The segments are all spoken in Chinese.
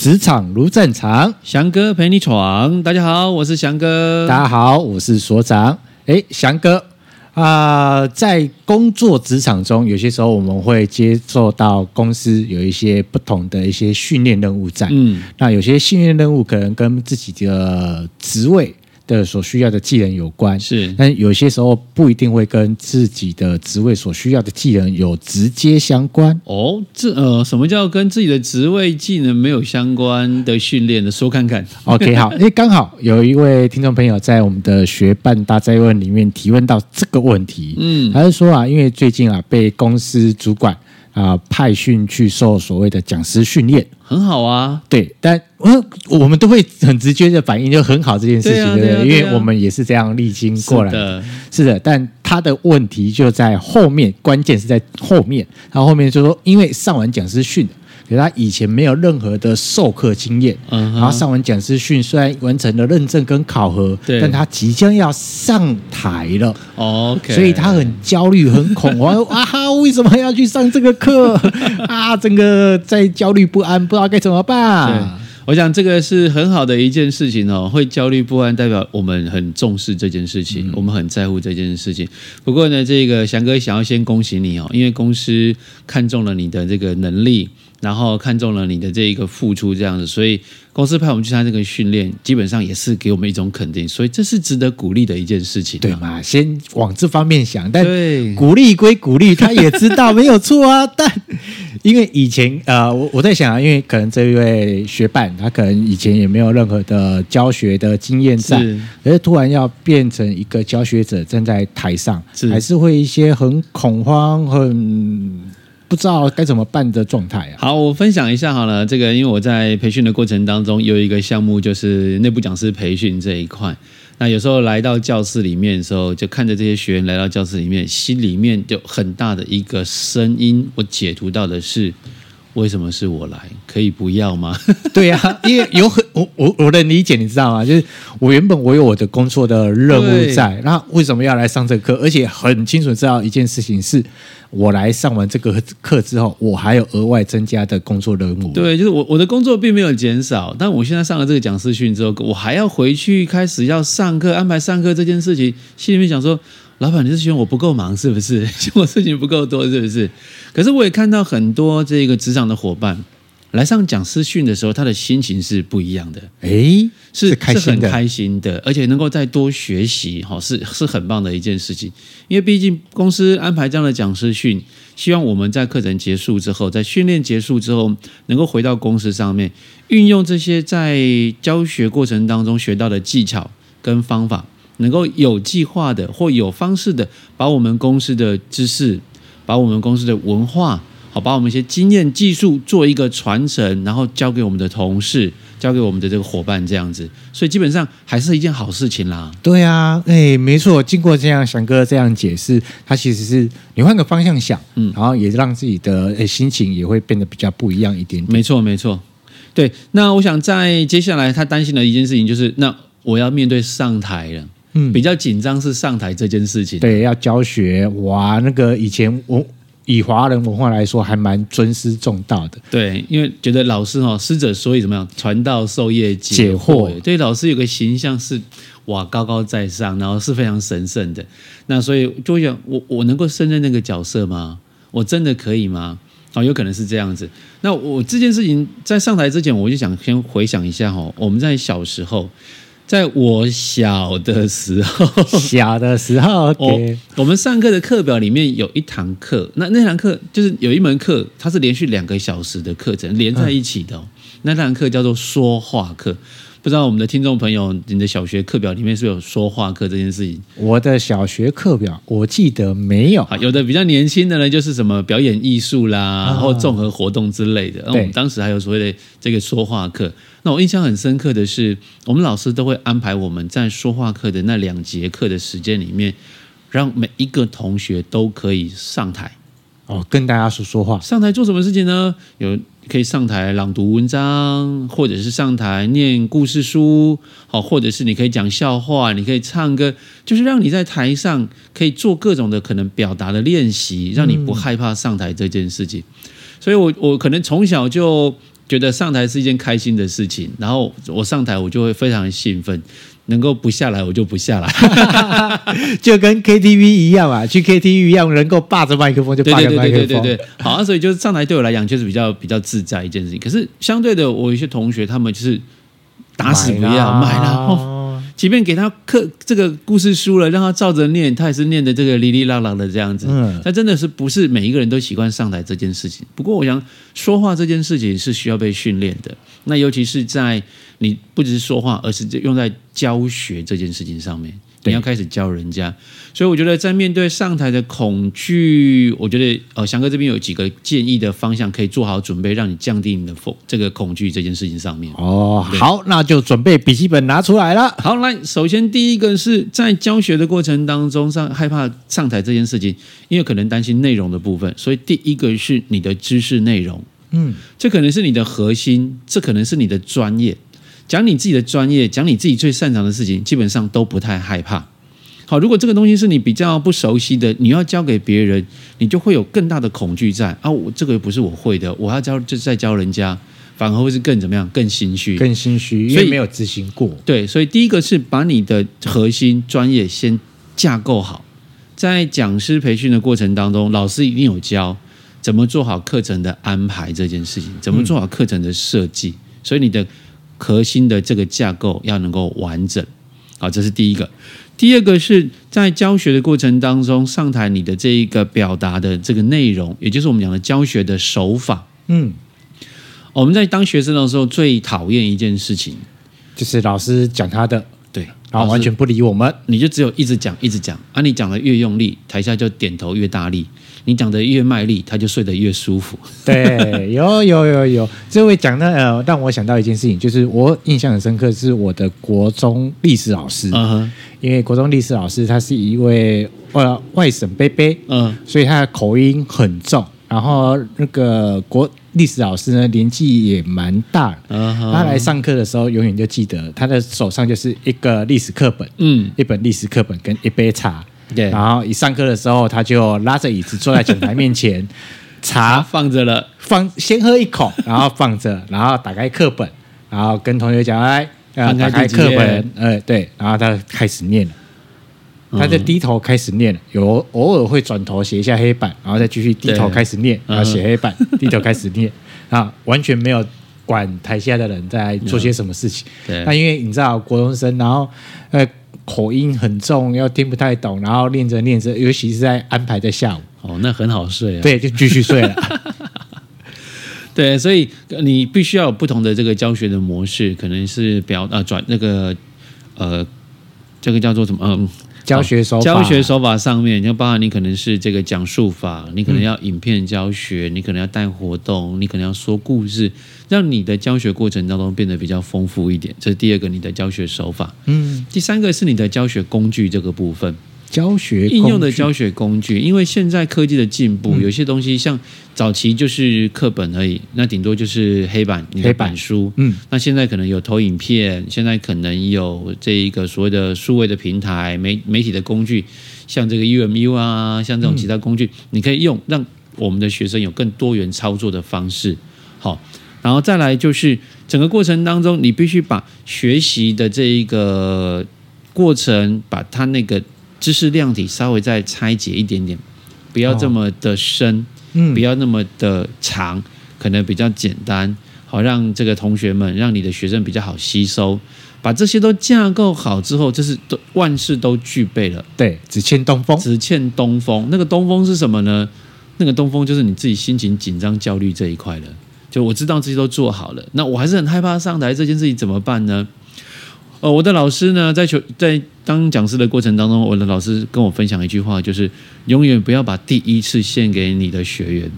职场如战场，翔哥陪你闯。大家好，我是翔哥。大家好，我是所长。哎，翔哥啊、呃，在工作职场中，有些时候我们会接受到公司有一些不同的一些训练任务在。嗯，那有些训练任务可能跟自己的职位。的所需要的技能有关是，但有些时候不一定会跟自己的职位所需要的技能有直接相关哦。这呃，什么叫跟自己的职位技能没有相关的训练呢？说看看。OK，好，因为刚好有一位听众朋友在我们的学办大灾问里面提问到这个问题，嗯，他是说啊，因为最近啊被公司主管。啊、呃，派训去受所谓的讲师训练，很好啊。对，但我我们都会很直接的反应，就很好这件事情，对不对？因为我们也是这样历经过来的，是的。但他的问题就在后面，关键是在后面。他后面就说，因为上完讲师训。给他以前没有任何的授课经验，嗯，然后上完讲师训，虽然完成了认证跟考核，但他即将要上台了，OK，所以他很焦虑、很恐慌 啊！哈，为什么要去上这个课 啊？整个在焦虑不安，不知道该怎么办。我想这个是很好的一件事情哦，会焦虑不安，代表我们很重视这件事情，我们很在乎这件事情。不过呢，这个翔哥想要先恭喜你哦，因为公司看中了你的这个能力。然后看中了你的这一个付出，这样子，所以公司派我们去参加这个训练，基本上也是给我们一种肯定，所以这是值得鼓励的一件事情，啊，对嘛？先往这方面想，但鼓励归鼓励，他也知道没有错啊。但 因为以前呃，我我在想啊，因为可能这一位学伴他可能以前也没有任何的教学的经验在，是而是突然要变成一个教学者站在台上，是还是会一些很恐慌很。不知道该怎么办的状态啊！好，我分享一下好了。这个因为我在培训的过程当中有一个项目，就是内部讲师培训这一块。那有时候来到教室里面的时候，就看着这些学员来到教室里面，心里面就很大的一个声音，我解读到的是。为什么是我来？可以不要吗？对呀、啊，因为有很我我我的理解，你知道吗？就是我原本我有我的工作的任务在，那为什么要来上这个课？而且很清楚知道一件事情是，我来上完这个课之后，我还有额外增加的工作任务。对，就是我我的工作并没有减少，但我现在上了这个讲师训之后，我还要回去开始要上课，安排上课这件事情，心里面想说。老板，你是嫌我不够忙是不是？嫌我事情不够多是不是？可是我也看到很多这个职场的伙伴来上讲师训的时候，他的心情是不一样的。诶，是是开心的，是很开心的，而且能够再多学习，哈，是是很棒的一件事情。因为毕竟公司安排这样的讲师训，希望我们在课程结束之后，在训练结束之后，能够回到公司上面，运用这些在教学过程当中学到的技巧跟方法。能够有计划的或有方式的，把我们公司的知识，把我们公司的文化，好，把我们一些经验技术做一个传承，然后交给我们的同事，交给我们的这个伙伴，这样子，所以基本上还是一件好事情啦。对啊，哎，没错，经过这样翔哥这样解释，他其实是你换个方向想，嗯，然后也让自己的诶心情也会变得比较不一样一点点。没错，没错，对。那我想在接下来他担心的一件事情就是，那我要面对上台了。嗯，比较紧张是上台这件事情。对，要教学哇，那个以前我以华人文化来说，还蛮尊师重道的。对，因为觉得老师哈，师者所以怎么样，传道授业解惑。解惑对，老师有个形象是哇，高高在上，然后是非常神圣的。那所以就想，我我能够胜任那个角色吗？我真的可以吗？哦，有可能是这样子。那我这件事情在上台之前，我就想先回想一下哈，我们在小时候。在我小的时候，小的时候，okay，我们上课的课表里面有一堂课，那那堂课就是有一门课，它是连续两个小时的课程连在一起的，哦，那堂课叫做说话课。不知道我们的听众朋友，你的小学课表里面是有说话课这件事情？我的小学课表我记得没有。有的比较年轻的呢，就是什么表演艺术啦，然后综合活动之类的。那我们当时还有所谓的这个说话课。那我印象很深刻的是，我们老师都会安排我们在说话课的那两节课的时间里面，让每一个同学都可以上台。哦，跟大家说说话。上台做什么事情呢？有可以上台朗读文章，或者是上台念故事书，好，或者是你可以讲笑话，你可以唱歌，就是让你在台上可以做各种的可能表达的练习，让你不害怕上台这件事情。所以我我可能从小就觉得上台是一件开心的事情，然后我上台我就会非常兴奋。能够不下来，我就不下来，就跟 KTV 一样啊，去 KTV 一样，能够霸着麦克风就霸着麦克风。对对对对对对，好啊，所以就是上台对我来讲就是比较比较自在一件事情。可是相对的，我有一些同学他们就是打死不要买了，哦，即便给他刻这个故事书了，让他照着念，他也是念的这个哩哩啦啦的这样子。嗯，他真的是不是每一个人都习惯上台这件事情。不过我想说话这件事情是需要被训练的，那尤其是在。你不只是说话，而是用在教学这件事情上面。你要开始教人家，所以我觉得在面对上台的恐惧，我觉得呃，翔哥这边有几个建议的方向，可以做好准备，让你降低你的恐这个恐惧这件事情上面。哦，好，那就准备笔记本拿出来了。好，来，首先第一个是在教学的过程当中上害怕上台这件事情，因为可能担心内容的部分，所以第一个是你的知识内容，嗯，这可能是你的核心，这可能是你的专业。讲你自己的专业，讲你自己最擅长的事情，基本上都不太害怕。好，如果这个东西是你比较不熟悉的，你要教给别人，你就会有更大的恐惧在啊。我这个又不是我会的，我要教就在教人家，反而会是更怎么样？更心虚，更心虚，因为没有执行过。对，所以第一个是把你的核心专业先架构好，在讲师培训的过程当中，老师一定有教怎么做好课程的安排这件事情，怎么做好课程的设计，嗯、所以你的。核心的这个架构要能够完整，好，这是第一个。第二个是在教学的过程当中，上台你的这一个表达的这个内容，也就是我们讲的教学的手法。嗯，我们在当学生的时候最讨厌一件事情，就是老师讲他的，对，然后完全不理我们，你就只有一直讲，一直讲，啊，你讲的越用力，台下就点头越大力。你讲的越卖力，他就睡得越舒服。对，有 有有有，这位讲的呃，让我想到一件事情，就是我印象很深刻，是我的国中历史老师。嗯哼，因为国中历史老师他是一位呃外省伯伯，嗯，所以他的口音很重。然后那个国历史老师呢，年纪也蛮大。他来上课的时候，永远就记得他的手上就是一个历史课本，嗯，一本历史课本跟一杯茶。对，然后一上课的时候，他就拉着椅子坐在讲台面前，茶放着了，放先喝一口，然后放着，然后打开课本，然后跟同学讲：“哎，打开课本。”呃，对，然后他开始念了，他就低头开始念了，有偶尔会转头写一下黑板，然后再继续低头开始念，然后写黑板，低头开始念，啊，完全没有管台下的人在做些什么事情。对，那因为你知道国中生，然后呃。口音很重，又听不太懂，然后练着练着，尤其是在安排在下午，哦，那很好睡啊。对，就继续睡了。对，所以你必须要有不同的这个教学的模式，可能是表啊转那个呃，这个叫做什么嗯。教学手法，教学手法上面，就包含你可能是这个讲述法，你可能要影片教学，嗯、你可能要带活动，你可能要说故事，让你的教学过程当中变得比较丰富一点。这是第二个，你的教学手法。嗯，第三个是你的教学工具这个部分。教学应用的教学工具，因为现在科技的进步，有些东西像早期就是课本而已，那顶多就是黑板、你的板书。嗯，那现在可能有投影片，现在可能有这一个所谓的数位的平台、媒媒体的工具，像这个 UMU 啊，像这种其他工具，你可以用，让我们的学生有更多元操作的方式。好，然后再来就是整个过程当中，你必须把学习的这一个过程，把它那个。知识量体稍微再拆解一点点，不要这么的深，哦嗯、不要那么的长，可能比较简单，好让这个同学们，让你的学生比较好吸收。把这些都架构好之后，就是都万事都具备了。对，只欠东风，只欠东风。那个东风是什么呢？那个东风就是你自己心情紧张、焦虑这一块了。就我知道这些都做好了，那我还是很害怕上台这件事情怎么办呢？哦，我的老师呢，在求在当讲师的过程当中，我的老师跟我分享一句话，就是永远不要把第一次献给你的学员。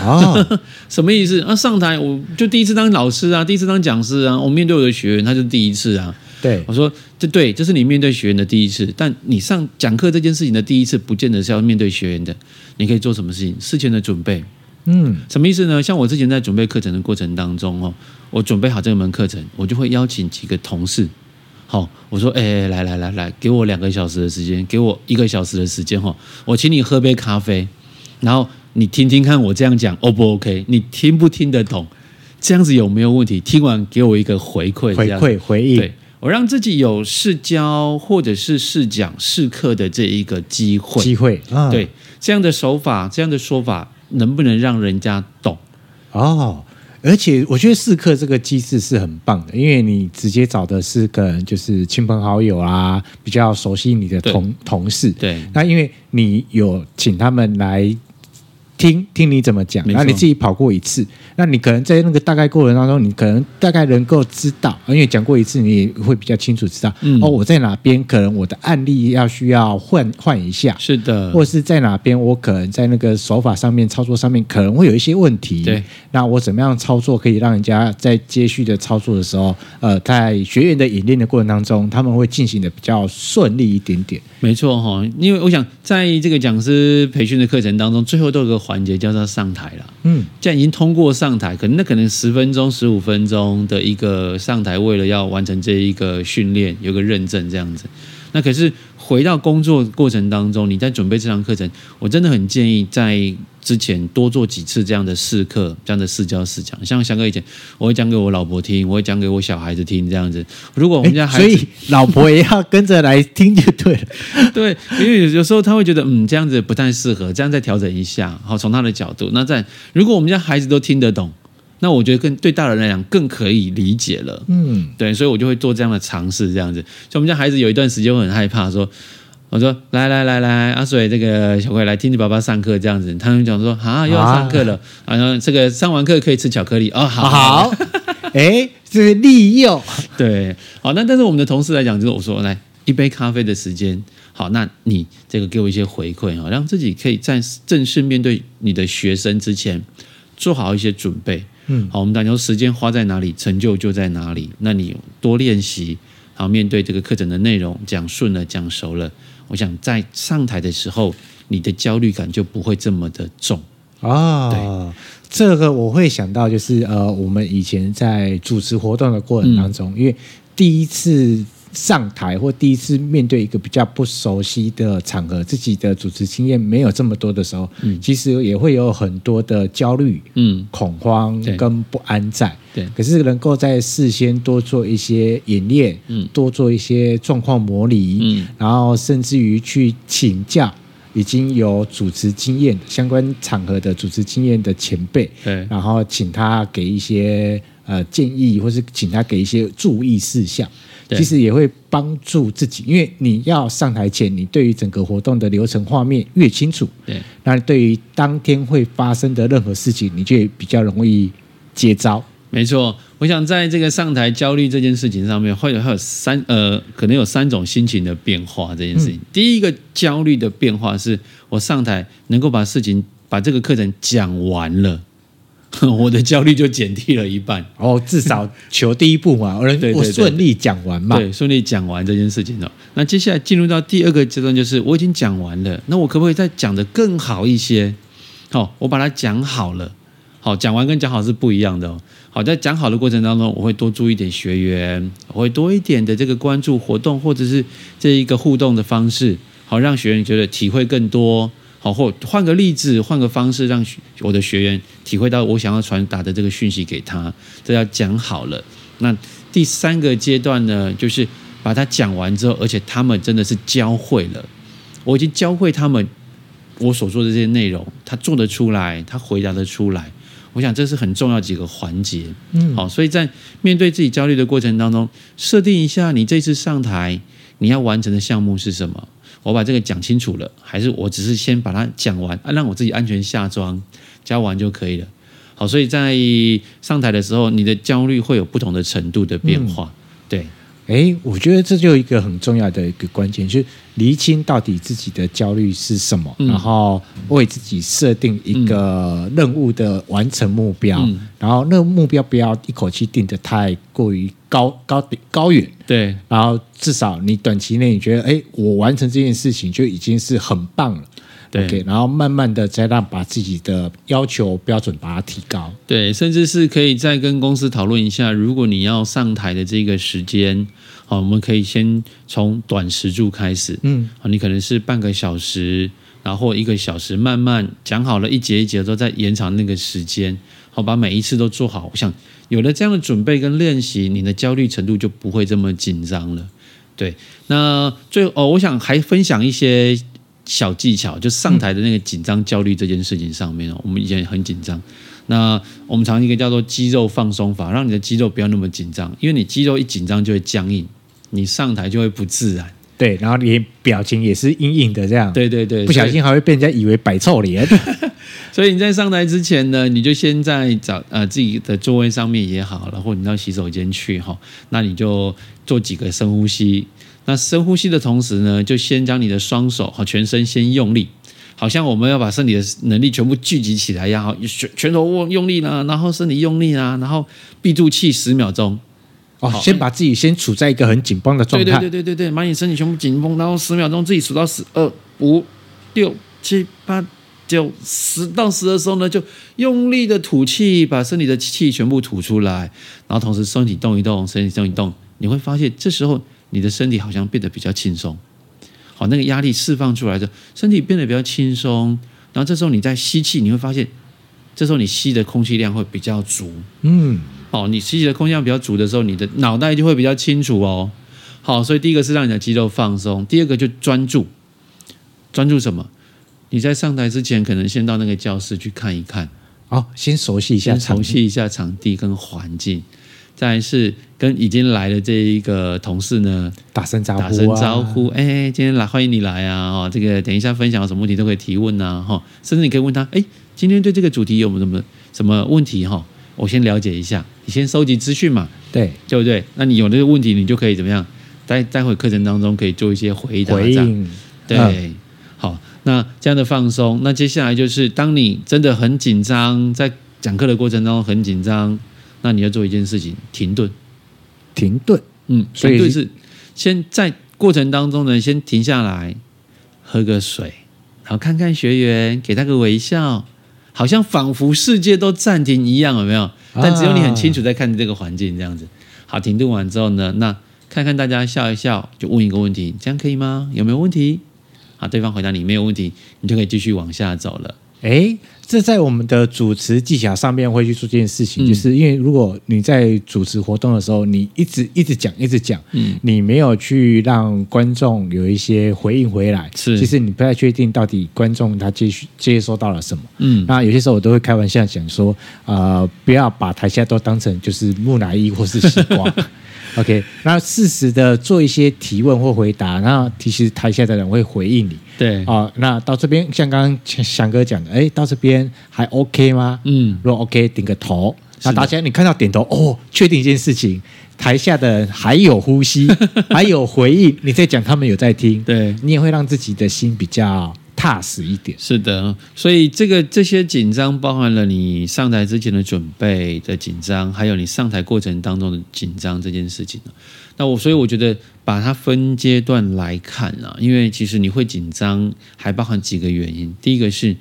啊，什么意思？啊，上台我就第一次当老师啊，第一次当讲师啊，我面对我的学员，他就是第一次啊。对，我说这对，这是你面对学员的第一次，但你上讲课这件事情的第一次，不见得是要面对学员的。你可以做什么事情？事前的准备。嗯，什么意思呢？像我之前在准备课程的过程当中哦。我准备好这门课程，我就会邀请几个同事。好，我说，哎，来来来来，给我两个小时的时间，给我一个小时的时间哈，我请你喝杯咖啡，然后你听听看我这样讲，O 不 OK？你听不听得懂？这样子有没有问题？听完给我一个回馈，回馈回应。对，我让自己有试教或者是试讲试课的这一个机会。机会，啊、对，这样的手法，这样的说法，能不能让人家懂？哦。而且我觉得试课这个机制是很棒的，因为你直接找的是可能，就是亲朋好友啊，比较熟悉你的同同事。对，那因为你有请他们来。听听你怎么讲，然后你自己跑过一次，那你可能在那个大概过程当中，你可能大概能够知道，因为讲过一次，你也会比较清楚知道，嗯、哦，我在哪边可能我的案例要需要换换一下，是的，或是在哪边我可能在那个手法上面操作上面可能会有一些问题，对，那我怎么样操作可以让人家在接续的操作的时候，呃，在学员的演练的过程当中，他们会进行的比较顺利一点点。没错哈，因为我想在这个讲师培训的课程当中，最后都有个环节叫做上台了。嗯，既然已经通过上台，可能那可能十分钟、十五分钟的一个上台，为了要完成这一个训练，有个认证这样子。那可是回到工作过程当中，你在准备这堂课程，我真的很建议在。之前多做几次这样的试课，这样的试教试讲，像翔哥以前，我会讲给我老婆听，我会讲给我小孩子听，这样子。如果我们家孩子，所以老婆也要跟着来听就对了。对，因为有时候他会觉得，嗯，这样子不太适合，这样再调整一下。好，从他的角度，那在如果我们家孩子都听得懂，那我觉得更对大人来讲更可以理解了。嗯，对，所以我就会做这样的尝试，这样子。所以我们家孩子有一段时间会很害怕说。我说来来来来，阿水这个小鬼来听你爸爸上课这样子，他们讲说啊又要上课了，然后这个上完课可以吃巧克力哦，好。好，哎，这是利诱，对，好，那但是我们的同事来讲，就是我说来一杯咖啡的时间，好，那你这个给我一些回馈啊，让自己可以在正式面对你的学生之前做好一些准备，嗯，好，我们讲说时间花在哪里，成就就在哪里，那你多练习，好，面对这个课程的内容讲顺了，讲熟了。我想在上台的时候，你的焦虑感就不会这么的重啊。对，这个我会想到就是呃，我们以前在主持活动的过程当中，嗯、因为第一次。上台或第一次面对一个比较不熟悉的场合，自己的主持经验没有这么多的时候，嗯，其实也会有很多的焦虑、嗯，恐慌跟不安在。对，可是能够在事先多做一些演练，嗯，多做一些状况模拟，嗯，然后甚至于去请教已经有主持经验、相关场合的主持经验的前辈，对，然后请他给一些呃建议，或是请他给一些注意事项。其实也会帮助自己，因为你要上台前，你对于整个活动的流程画面越清楚，对，那对于当天会发生的任何事情，你就比较容易接招。没错，我想在这个上台焦虑这件事情上面，会有还有三呃，可能有三种心情的变化。这件事情，嗯、第一个焦虑的变化是我上台能够把事情把这个课程讲完了。我的焦虑就减低了一半哦，至少求第一步嘛，我我顺利讲完嘛，对，顺利讲完这件事情了。那接下来进入到第二个阶段，就是我已经讲完了，那我可不可以再讲得更好一些？好，我把它讲好了。好，讲完跟讲好是不一样的哦。好，在讲好的过程当中，我会多注意一点学员，我会多一点的这个关注活动或者是这一个互动的方式，好，让学员觉得体会更多。好，或换个例子，换个方式，让我的学员体会到我想要传达的这个讯息给他，这要讲好了。那第三个阶段呢，就是把它讲完之后，而且他们真的是教会了，我已经教会他们我所说的这些内容，他做得出来，他回答得出来。我想这是很重要几个环节。嗯，好，所以在面对自己焦虑的过程当中，设定一下你这次上台你要完成的项目是什么。我把这个讲清楚了，还是我只是先把它讲完，啊，让我自己安全下装，教完就可以了。好，所以在上台的时候，你的焦虑会有不同的程度的变化。嗯、对，哎，我觉得这就一个很重要的一个关键，就是厘清到底自己的焦虑是什么，嗯、然后为自己设定一个任务的完成目标，嗯、然后那个目标不要一口气定得太过于。高高高远，对，然后至少你短期内你觉得，哎，我完成这件事情就已经是很棒了，对，OK，然后慢慢的再让把自己的要求标准把它提高，对，甚至是可以再跟公司讨论一下，如果你要上台的这个时间，好，我们可以先从短时数开始，嗯，好，你可能是半个小时，然后一个小时，慢慢讲好了一节一节之后再延长那个时间。好，把每一次都做好。我想有了这样的准备跟练习，你的焦虑程度就不会这么紧张了。对，那最后哦，我想还分享一些小技巧，就上台的那个紧张、焦虑这件事情上面哦，我们以前很紧张。那我们常一个叫做肌肉放松法，让你的肌肉不要那么紧张，因为你肌肉一紧张就会僵硬，你上台就会不自然。对，然后你表情也是硬硬的这样。对对对，不小心还会被人家以为摆臭脸。所以你在上台之前呢，你就先在找呃自己的座位上面也好然后你到洗手间去哈，那你就做几个深呼吸。那深呼吸的同时呢，就先将你的双手和全身先用力，好像我们要把身体的能力全部聚集起来一样，哈，拳拳头握用力啦，然后身体用力啦，然后闭住气十秒钟。哦，先把自己先处在一个很紧绷的状态。对对对对对对，把你身体全部紧绷，然后十秒钟自己数到十、二、五、六、七、八、九、十到十的时候呢，就用力的吐气，把身体的气全部吐出来，然后同时身体动一动，身体动一动，你会发现这时候你的身体好像变得比较轻松。好，那个压力释放出来的，身体变得比较轻松，然后这时候你在吸气，你会发现，这时候你吸的空气量会比较足。嗯。好，你吸气的空气量比较足的时候，你的脑袋就会比较清楚哦。好，所以第一个是让你的肌肉放松，第二个就专注。专注什么？你在上台之前，可能先到那个教室去看一看。哦，先熟悉一下，熟悉一下场地跟环境。再来是跟已经来的这一个同事呢，打声招呼，打声招呼。哎，今天来，欢迎你来啊！哦，这个等一下分享有什么问题都可以提问啊。哈，甚至你可以问他，哎，今天对这个主题有没有什么什么问题？哈。我先了解一下，你先收集资讯嘛，对，对不对？那你有这个问题，你就可以怎么样？待待会课程当中可以做一些回答，回应，对，嗯、好，那这样的放松，那接下来就是当你真的很紧张，在讲课的过程当中很紧张，那你要做一件事情，停顿，停顿，嗯，所以是先在过程当中呢，先停下来，喝个水，然后看看学员，给他个微笑。好像仿佛世界都暂停一样，有没有？但只有你很清楚在看这个环境，这样子。好，停顿完之后呢，那看看大家笑一笑，就问一个问题，这样可以吗？有没有问题？好，对方回答你没有问题，你就可以继续往下走了。诶，这在我们的主持技巧上面会去做这件事情，嗯、就是因为如果你在主持活动的时候，你一直一直讲一直讲，嗯，你没有去让观众有一些回应回来，是，其实你不太确定到底观众他接续接收到了什么，嗯，那有些时候我都会开玩笑讲说，呃，不要把台下都当成就是木乃伊或是西瓜。OK，那适时的做一些提问或回答，然后其实台下的人会回应你。对，哦，那到这边像刚刚翔哥讲的，哎，到这边还 OK 吗？嗯，如果 OK，点个头。那大家你看到点头，哦，确定一件事情，台下的人还有呼吸，还有回应，你在讲，他们有在听。对，你也会让自己的心比较。踏实一点，是的，所以这个这些紧张包含了你上台之前的准备的紧张，还有你上台过程当中的紧张这件事情。那我所以我觉得把它分阶段来看啊，因为其实你会紧张，还包含几个原因。第一个是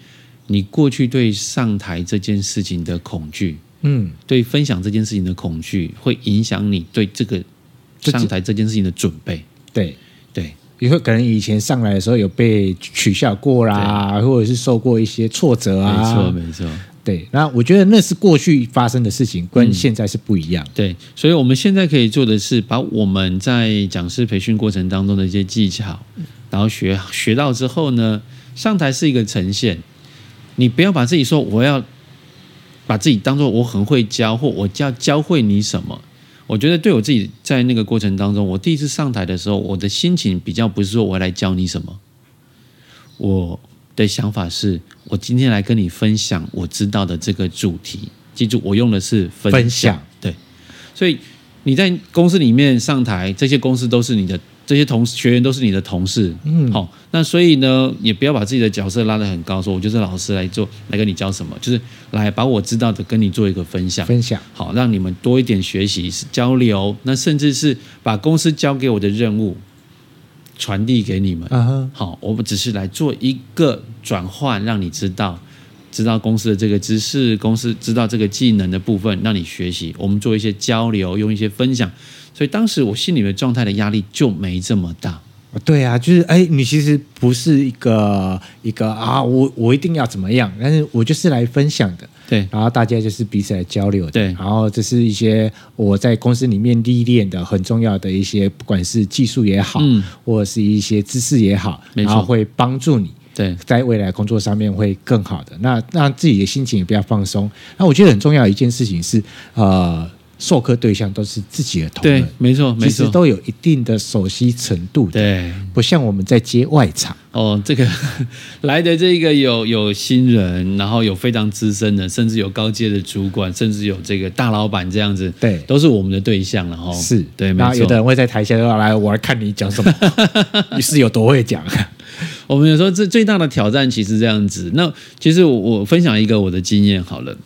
你过去对上台这件事情的恐惧，嗯，对分享这件事情的恐惧，会影响你对这个上台这件事情的准备。对对。对也会可能以前上来的时候有被取笑过啦，或者是受过一些挫折啊。没错，没错。对，那我觉得那是过去发生的事情，跟现在是不一样。对，所以我们现在可以做的是，把我们在讲师培训过程当中的一些技巧，然后学学到之后呢，上台是一个呈现。你不要把自己说我要把自己当做我很会教，或我教教会你什么。我觉得对我自己在那个过程当中，我第一次上台的时候，我的心情比较不是说我来教你什么，我的想法是我今天来跟你分享我知道的这个主题。记住，我用的是分享。分享。对，所以你在公司里面上台，这些公司都是你的。这些同学员都是你的同事，嗯，好，那所以呢，也不要把自己的角色拉得很高，说我就是老师来做，来跟你教什么，就是来把我知道的跟你做一个分享，分享，好，让你们多一点学习交流，那甚至是把公司交给我的任务传递给你们，嗯，好，我们只是来做一个转换，让你知道，知道公司的这个知识，公司知道这个技能的部分，让你学习，我们做一些交流，用一些分享。所以当时我心里面状态的压力就没这么大对啊，就是哎，你其实不是一个一个啊，我我一定要怎么样，但是我就是来分享的。对，然后大家就是彼此来交流的。对，然后这是一些我在公司里面历练的很重要的一些，不管是技术也好，嗯，或者是一些知识也好，然后会帮助你。对，在未来工作上面会更好的。那让自己的心情也比较放松。那我觉得很重要的一件事情是，呃。授课对象都是自己的同仁，对，没错，没错，其实都有一定的熟悉程度的，对，不像我们在接外场。哦，这个 来的这个有有新人，然后有非常资深的，甚至有高阶的主管，甚至有这个大老板这样子，对，都是我们的对象了哈。是对，然后有的人会在台下说：“来，我来看你讲什么，你是有多会讲。”我们有时候最最大的挑战其实这样子。那其实我我分享一个我的经验好了。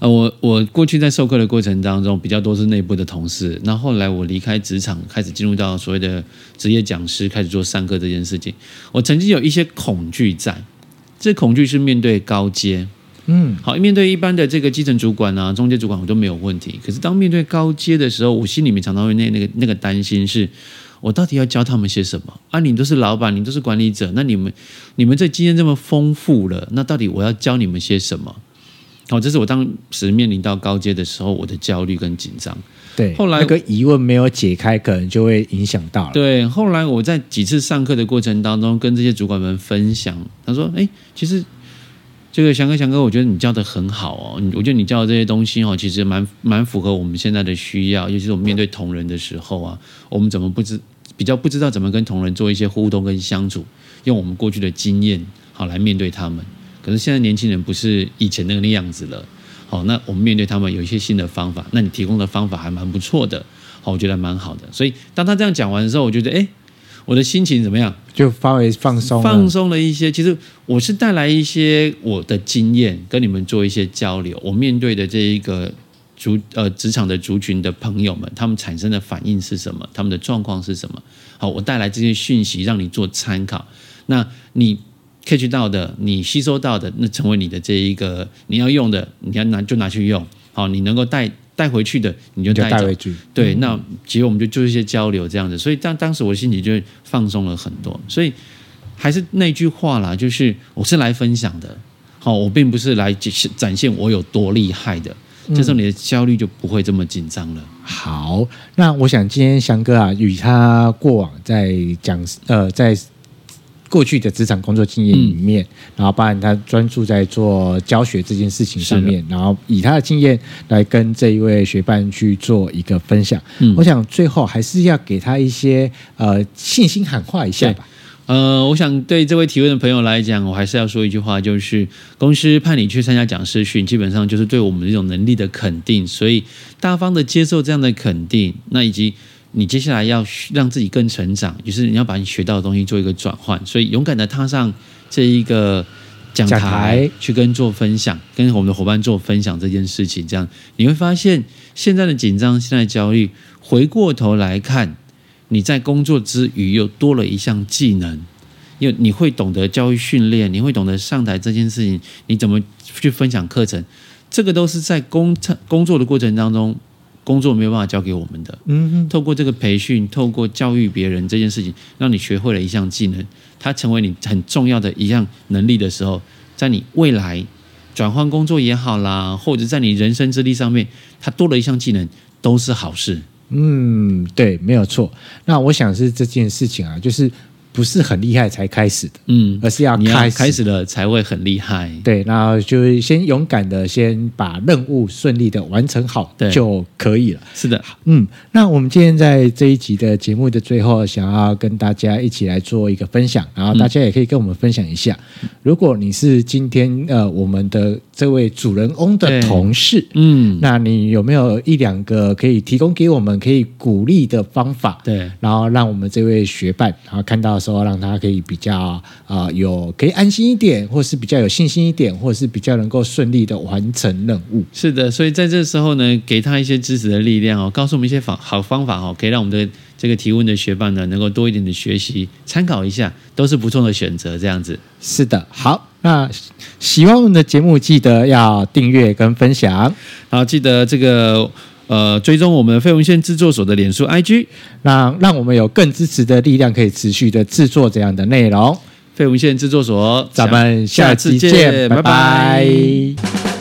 呃，我我过去在授课的过程当中，比较多是内部的同事。那后来我离开职场，开始进入到所谓的职业讲师，开始做上课这件事情。我曾经有一些恐惧在，这恐惧是面对高阶，嗯，好，面对一般的这个基层主管啊、中介主管，我都没有问题。可是当面对高阶的时候，我心里面常常会那那个那个担心是，我到底要教他们些什么？啊，你都是老板，你都是管理者，那你们你们这经验这么丰富了，那到底我要教你们些什么？哦，这是我当时面临到高阶的时候，我的焦虑跟紧张。对，后来那个疑问没有解开，可能就会影响到了。对，后来我在几次上课的过程当中，跟这些主管们分享，他说：“哎，其实这个翔哥，翔哥，我觉得你教的很好哦，我觉得你教的这些东西哦，其实蛮蛮符合我们现在的需要，尤其是我们面对同仁的时候啊，我们怎么不知比较不知道怎么跟同仁做一些互动跟相处，用我们过去的经验好来面对他们。”可是现在年轻人不是以前那个样子了，好，那我们面对他们有一些新的方法，那你提供的方法还蛮不错的，好，我觉得蛮好的。所以当他这样讲完的时候，我觉得，哎，我的心情怎么样？就稍微放松，放松了一些。其实我是带来一些我的经验，跟你们做一些交流。我面对的这一个族呃职场的族群的朋友们，他们产生的反应是什么？他们的状况是什么？好，我带来这些讯息让你做参考。那你。catch 到的，你吸收到的，那成为你的这一个你要用的，你要拿就拿去用。好，你能够带带回去的，你就带走。回去。对，那其实我们就做一些交流这样子，所以当当时我心里就放松了很多。所以还是那句话啦，就是我是来分享的，好，我并不是来展现我有多厉害的。这时候你的焦虑就不会这么紧张了。好，那我想今天翔哥啊，与他过往在讲呃在。过去的职场工作经验里面，嗯、然后包含他专注在做教学这件事情上面，然后以他的经验来跟这一位学伴去做一个分享。嗯、我想最后还是要给他一些呃信心喊话一下吧。呃，我想对这位提问的朋友来讲，我还是要说一句话，就是公司派你去参加讲师训，基本上就是对我们这种能力的肯定，所以大方的接受这样的肯定，那以及。你接下来要让自己更成长，就是你要把你学到的东西做一个转换，所以勇敢的踏上这一个讲台，台去跟做分享，跟我们的伙伴做分享这件事情，这样你会发现现在的紧张、现在的焦虑，回过头来看，你在工作之余又多了一项技能，因为你会懂得教育训练，你会懂得上台这件事情，你怎么去分享课程，这个都是在工工作的过程当中。工作没有办法教给我们的，嗯哼，透过这个培训，透过教育别人这件事情，让你学会了一项技能，它成为你很重要的一项能力的时候，在你未来转换工作也好啦，或者在你人生之力上面，它多了一项技能，都是好事。嗯，对，没有错。那我想是这件事情啊，就是。不是很厉害才开始的，嗯，而是要开开始了才会很厉害。对，然后就先勇敢的先把任务顺利的完成好就可以了。是的，嗯，那我们今天在这一集的节目的最后，想要跟大家一起来做一个分享，然后大家也可以跟我们分享一下，嗯、如果你是今天呃我们的这位主人翁的同事，嗯，那你有没有一两个可以提供给我们可以鼓励的方法？对，然后让我们这位学伴，然后看到。说让他可以比较啊、呃、有可以安心一点，或是比较有信心一点，或者是比较能够顺利的完成任务。是的，所以在这时候呢，给他一些支持的力量哦，告诉我们一些方好方法哦，可以让我们的这个提问的学伴呢，能够多一点的学习，参考一下，都是不错的选择。这样子，是的。好，那喜欢我们的节目，记得要订阅跟分享。然后，记得这个。呃追踪我们费文宪制作所的脸书 IG，让让我们有更支持的力量，可以持续的制作这样的内容。费文宪制作所，咱们下次见，拜拜。拜拜。